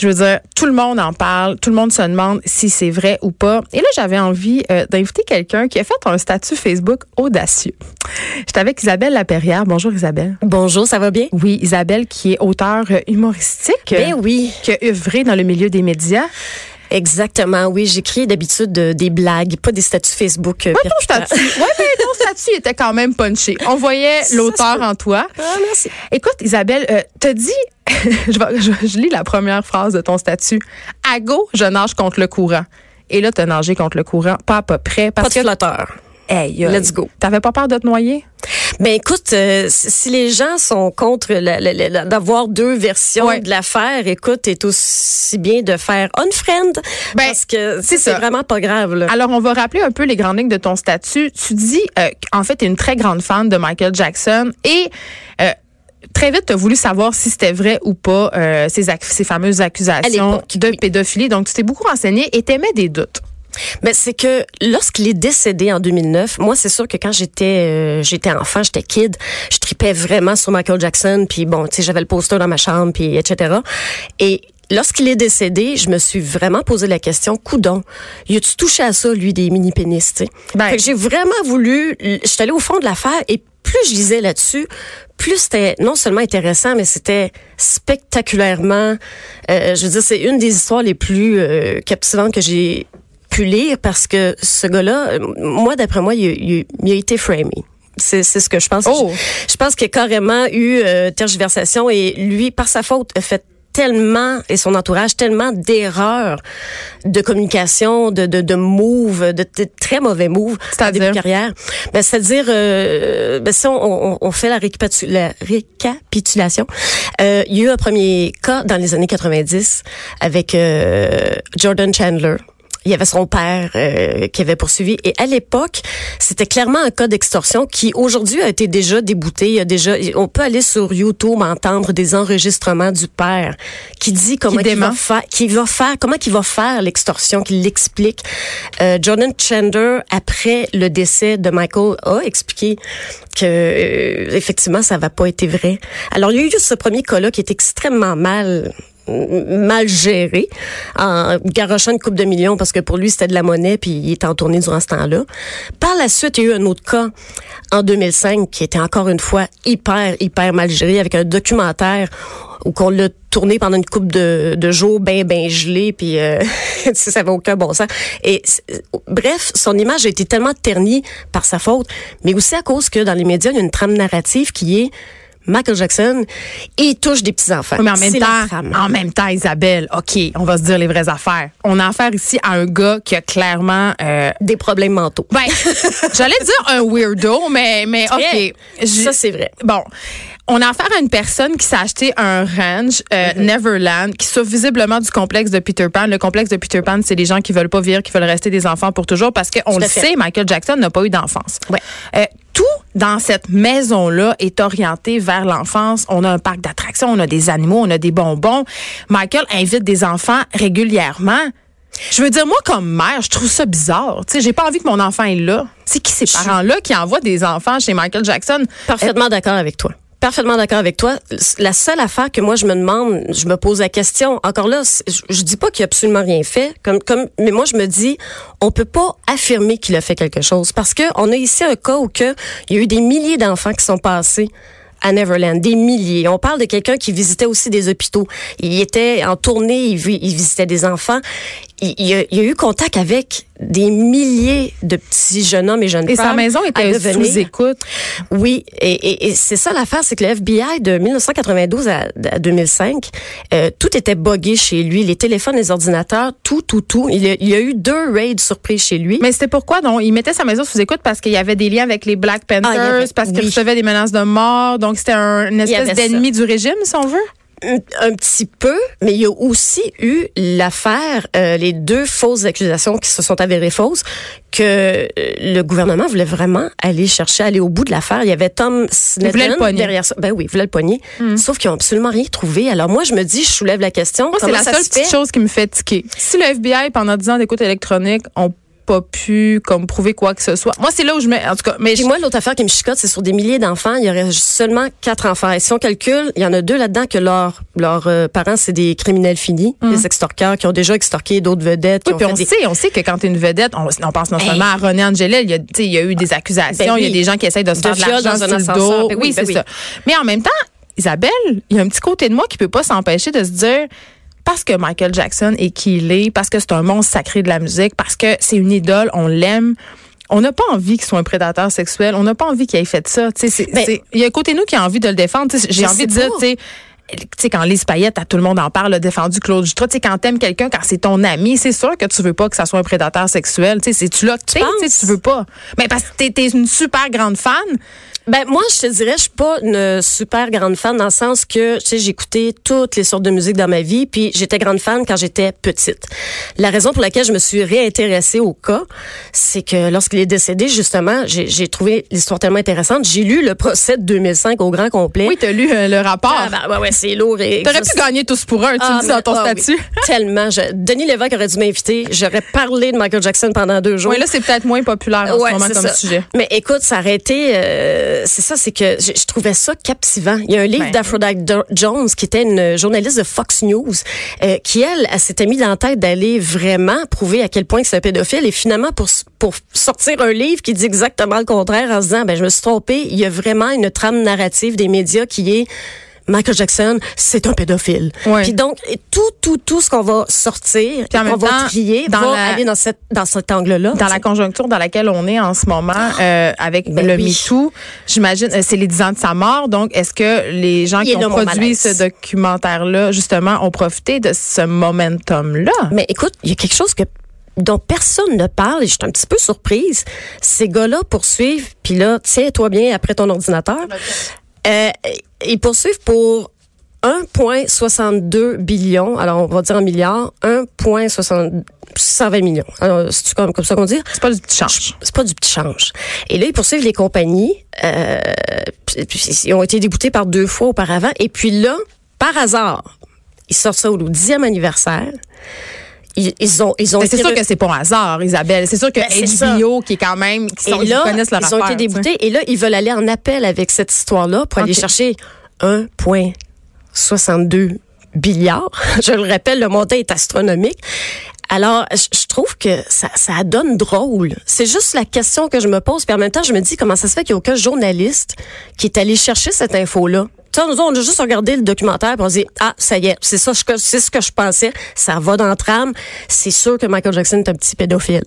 Je veux dire, tout le monde en parle, tout le monde se demande si c'est vrai ou pas. Et là, j'avais envie euh, d'inviter quelqu'un qui a fait un statut Facebook audacieux. J'étais avec Isabelle Laperrière. Bonjour Isabelle. Bonjour, ça va bien? Oui, Isabelle qui est auteure humoristique. Ben oui. Qui a œuvré dans le milieu des médias. Exactement, oui. J'écris d'habitude des blagues, pas des statuts Facebook. Euh, pas ton statut. Ouais, mais ton statut était quand même punché. On voyait l'auteur en toi. Ah, merci. Écoute, Isabelle, euh, t'as dit, je, je, je, lis la première phrase de ton statut. À go, je nage contre le courant. Et là, t'as nagé contre le courant, pas à peu près. Parce pas de que, flotteur. Hey, Let's go. T'avais pas peur de te noyer? Ben écoute, euh, si les gens sont contre d'avoir deux versions de l'affaire, écoute, c'est aussi bien de faire unfriend ben, parce que c'est vraiment pas grave. Là. Alors on va rappeler un peu les grandes lignes de ton statut. Tu dis euh, en fait tu es une très grande fan de Michael Jackson et euh, très vite, tu as voulu savoir si c'était vrai ou pas euh, ces, ces fameuses accusations de pédophilie. Donc, tu t'es beaucoup renseigné et t'aimais des doutes. Mais c'est que lorsqu'il est décédé en 2009, moi c'est sûr que quand j'étais euh, j'étais enfant, j'étais kid, je tripais vraiment sur Michael Jackson, puis bon, tu sais, j'avais le poster dans ma chambre, puis etc. Et lorsqu'il est décédé, je me suis vraiment posé la question, coudon, y a-tu touché à ça, lui, des mini-pénis, tu sais? Ben, j'ai vraiment voulu, j'étais allée au fond de l'affaire et plus je lisais là-dessus, plus c'était non seulement intéressant, mais c'était spectaculairement, euh, je veux dire, c'est une des histoires les plus euh, captivantes que j'ai pu lire parce que ce gars-là, moi, d'après moi, il, a été framé. C'est ce que je pense. Oh. Je, pense qu'il a carrément eu euh, tergiversation et lui, par sa faute, a fait tellement et son entourage tellement d'erreurs de communication, de de, de moves, de, très mauvais moves en début de carrière. Ben, c'est-à-dire, euh, ben, si on, on, fait la, la récapitulation, euh, il y a eu un premier cas dans les années 90 avec euh, Jordan Chandler il y avait son père euh, qui avait poursuivi. Et à l'époque, c'était clairement un cas d'extorsion qui aujourd'hui a été déjà débouté. Il y a déjà, on peut aller sur YouTube entendre des enregistrements du père qui dit comment il va faire, qui va faire, comment qu'il va faire l'extorsion, qu'il l'explique. Euh, Jordan Chandler, après le décès de Michael, a expliqué que euh, effectivement ça va pas été vrai. Alors il y a eu ce premier cas-là qui est extrêmement mal mal géré en garochant une coupe de millions parce que pour lui c'était de la monnaie puis il était en tournée durant ce temps-là. Par la suite, il y a eu un autre cas en 2005 qui était encore une fois hyper hyper mal géré avec un documentaire où qu'on l'a tourné pendant une coupe de, de jours ben ben gelé puis euh, ça avait aucun bon sens et bref son image a été tellement ternie par sa faute mais aussi à cause que dans les médias il y a une trame narrative qui est Michael Jackson, il touche des petits-enfants. mais en même temps, en même temps, Isabelle, OK, on va se dire les vraies affaires. On a affaire ici à un gars qui a clairement... Euh, des problèmes mentaux. Ben, j'allais dire un weirdo, mais, mais OK. Ça, c'est vrai. Bon on a affaire à une personne qui s'est acheté un ranch euh, mm-hmm. Neverland qui souffre visiblement du complexe de Peter Pan. Le complexe de Peter Pan, c'est les gens qui veulent pas vivre, qui veulent rester des enfants pour toujours parce qu'on le sait, Michael Jackson n'a pas eu d'enfance. Ouais. Euh, tout dans cette maison-là est orienté vers l'enfance. On a un parc d'attractions, on a des animaux, on a des bonbons. Michael invite des enfants régulièrement. Je veux dire, moi, comme mère, je trouve ça bizarre. Tu sais, j'ai pas envie que mon enfant est là. C'est qui ces parents-là qui envoient des enfants chez Michael Jackson? Parfaitement d'accord avec toi parfaitement d'accord avec toi. La seule affaire que moi je me demande, je me pose la question. Encore là, je, je dis pas qu'il a absolument rien fait, comme comme, mais moi je me dis, on peut pas affirmer qu'il a fait quelque chose parce que on a ici un cas où il y a eu des milliers d'enfants qui sont passés à Neverland, des milliers. On parle de quelqu'un qui visitait aussi des hôpitaux. Il était en tournée, il visitait des enfants. Il, il, a, il, a, eu contact avec des milliers de petits jeunes hommes et jeunes et femmes. Et sa maison était sous écoute. Oui, et, et, et c'est ça l'affaire, c'est que le FBI de 1992 à, à 2005, euh, tout était buggé chez lui, les téléphones, les ordinateurs, tout, tout, tout. Il y a, il y a eu deux raids surprises chez lui. Mais c'était pourquoi? Non Il mettait sa maison sous écoute parce qu'il y avait des liens avec les Black ah, Panthers, parce qu'il recevait des menaces de mort, donc c'était un, une espèce d'ennemi du régime, si on veut? Un, petit peu, mais il y a aussi eu l'affaire, euh, les deux fausses accusations qui se sont avérées fausses, que euh, le gouvernement voulait vraiment aller chercher, aller au bout de l'affaire. Il y avait Tom Sneddon derrière ça. Ben oui, il voulait le poignet. Hmm. Sauf qu'ils ont absolument rien trouvé. Alors moi, je me dis, je soulève la question. c'est la seule petite chose qui me fait tiquer. Si le FBI, pendant 10 ans d'écoute électronique, ont pas pu comme prouver quoi que ce soit. Moi, c'est là où je mets, en tout cas, mais moi, l'autre affaire qui me chicote, c'est sur des milliers d'enfants, il y aurait seulement quatre enfants. Et si on calcule, il y en a deux là-dedans que leurs euh, parents, c'est des criminels finis, des extorqueurs qui ont déjà extorqué d'autres vedettes. Oui, puis on des- sait, on sait que quand t'es une vedette, on, on pense non seulement à René Angelil, il y a, tu sais, il y a eu des accusations, Ben il y a oui. des gens qui essayent de se De faire de l'argent dans un ascenseur. Ben oui, ben c'est ça. Mais en même temps, Isabelle, il y a un petit côté de moi qui peut pas s'empêcher de se dire parce que Michael Jackson est qui il est, parce que c'est un monstre sacré de la musique, parce que c'est une idole, on l'aime. On n'a pas envie qu'il soit un prédateur sexuel. On n'a pas envie qu'il ait fait ça. Tu sais, c'est- Ben- c'est- il y a un côté de nous qui a envie de le défendre. Tu J'ai envie de dire, tu sais, tu quand Lise Payette, à tout le monde en parle, a défendu Claude Jutras. Tu sais, quand t'aimes quelqu'un, quand c'est ton ami, c'est sûr que tu veux pas que ça soit un prédateur sexuel. Tu sais, c'est-tu là que? Tu tu veux pas. Mais parce que t'es, t'es une super grande fan. Ben moi, je te dirais, je suis pas une super grande fan dans le sens que, tu sais, j'ai écouté toutes les sortes de musique dans ma vie, puis j'étais grande fan quand j'étais petite. La raison pour laquelle je me suis réintéressée au cas, c'est que lorsqu'il est décédé, justement, j'ai trouvé l'histoire tellement intéressante. J'ai lu le procès de 2005 au grand complet. Oui, t'as lu euh, le rapport. Ah, ben, ouais, ouais, c'est lourd. et T'aurais pu gagner tous pour un, tu Ah, dis dans ton ah oui, statut. tellement. Je- Denis Lévesque aurait dû m'inviter. J'aurais parlé de Michael Jackson pendant deux jours. Oui, là, c'est peut-être moins populaire en Ouais, ce moment comme ça. sujet. Mais écoute, ça aurait été, euh, c'est ça, c'est que je, je trouvais ça captivant. Il y a un livre Ben. d'Aphrodite Jones qui était une journaliste de Fox News, euh, qui elle, elle s'était mis dans la tête d'aller vraiment prouver à quel point c'est un pédophile et finalement pour pour sortir un livre qui dit exactement le contraire en se disant ben je me suis trompée, il y a vraiment une trame narrative des médias qui est Michael Jackson, c'est un pédophile. Puis donc tout tout tout ce qu'on va sortir, qu'on va trier, dans va la- aller dans cette dans cet angle-là. Dans la conjoncture dans laquelle on est en ce moment, euh, avec Ben le oui. MeToo, j'imagine, euh, c'est les 10 ans de sa mort. Donc, est-ce que les gens Il qui ont produit ce documentaire-là, justement, ont profité de ce momentum-là? Mais écoute, il y a quelque chose que dont personne ne parle et je suis un petit peu surprise. Ces gars-là poursuivent, puis là, tiens-toi bien après ton ordinateur. Euh, ils poursuivent pour 1,62 billion, alors on va dire en milliards, 1,620 millions. Alors, c'est comme, comme ça qu'on dit? C'est pas du petit change. c'est pas du petit change. Et là, ils poursuivent les compagnies. Euh, ils ont été déboutés par deux fois auparavant. Et puis là, par hasard, ils sortent ça au 10e anniversaire. Ils, ils ont, ils ont c'est sûr que c'est pas un hasard, Isabelle. C'est sûr que Ben. HBO, qui est quand même, qui sont, là, ils connaissent leur ils ont été déboutés. Et là, ils veulent aller en appel avec cette histoire-là pour aller chercher 1,62 milliards. Je le rappelle, le montant est astronomique. Alors, je, je trouve que ça, ça donne drôle. C'est juste la question que je me pose. Puis en même temps, je me dis comment ça se fait qu'il n'y a aucun journaliste qui est allé chercher cette info-là. Nous, on a juste regardé le documentaire et on dit ah ça y est c'est ça c'est ce que je pensais ça va dans la trame c'est sûr que Michael Jackson est un petit pédophile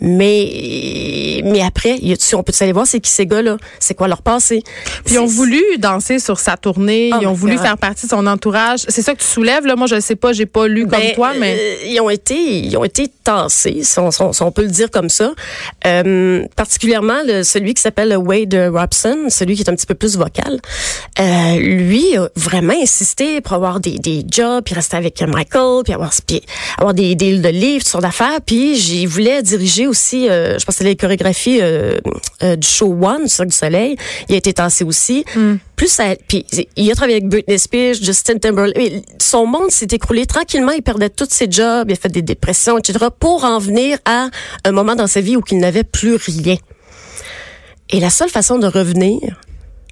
mais mais après y a-tu- on peut aller voir c'est qui ces gars là c'est quoi leur passé? Puis ils ont voulu danser sur sa tournée, Oh ils ont voulu God. faire partie de son entourage. C'est ça que tu soulèves, là? Moi, je ne sais pas, j'ai pas lu comme Ben, toi, mais. euh, ils ont été, ils ont été tassés, si on, si on- si on peut le dire comme ça. Euh, particulièrement le, celui qui s'appelle Wade Robson, celui qui est un petit peu plus vocal. Euh, lui a vraiment insisté pour avoir des, des jobs, puis rester avec Michael, puis avoir, puis avoir des deals de livres, toutes sortes d'affaires. Puis j'y voulais diriger aussi, euh, je pense que c'était les chorégraphies euh, euh, du show One, Cirque du Soleil. Il a été tassé aussi. Plus ça, puis il a travaillé avec Britney Spears, Justin Timberlake. Son monde s'est écroulé tranquillement. Il perdait tous ses jobs, il a fait des dépressions, etc. Pour en venir à un moment dans sa vie où il n'avait plus rien. Et la seule façon de revenir,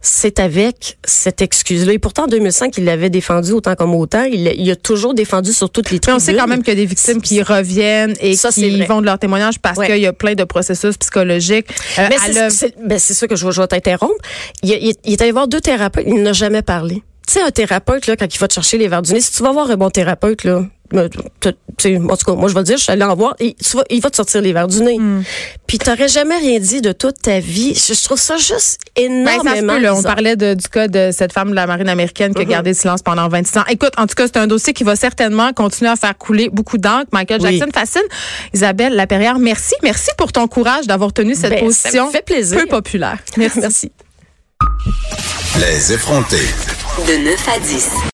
c'est avec cette excuse-là. Et pourtant, en 2005, il l'avait défendu autant comme autant. Il, l'a- il a toujours défendu sur toutes les Mais tribunes. on sait quand même qu'il y a des victimes qui reviennent et Ça, qui vont de leur témoignage parce Ouais. qu'il y a plein de processus psychologiques. Euh, Mais c'est- c'est ben, c'est ça que je, vais- je vais t'interrompre. Il, il- il est allé voir deux thérapeutes, il n'a jamais parlé. Tu sais, un thérapeute, là, quand il va te chercher les verres du nez, si tu vas voir un bon thérapeute, là, en tout cas, moi, je vais le dire, je suis allée en voir, et tu vas- il va te sortir les verres du nez. Hmm. Puis t'aurais jamais rien dit de toute ta vie. Je, je trouve ça juste Ben, énormément ça se peut, là. On parlait de- du cas de cette femme de la marine américaine qui a Mhm. gardé le silence pendant 26 ans. Écoute, en tout cas, c'est un dossier qui va certainement continuer à faire couler beaucoup d'encre. Michael Oui. Jackson fascine. Isabelle Laperrière, merci. Merci pour ton courage d'avoir tenu cette Ben, ça position fait plaisir. peu populaire. Merci. Merci. Les effrontés. De 9 à 10.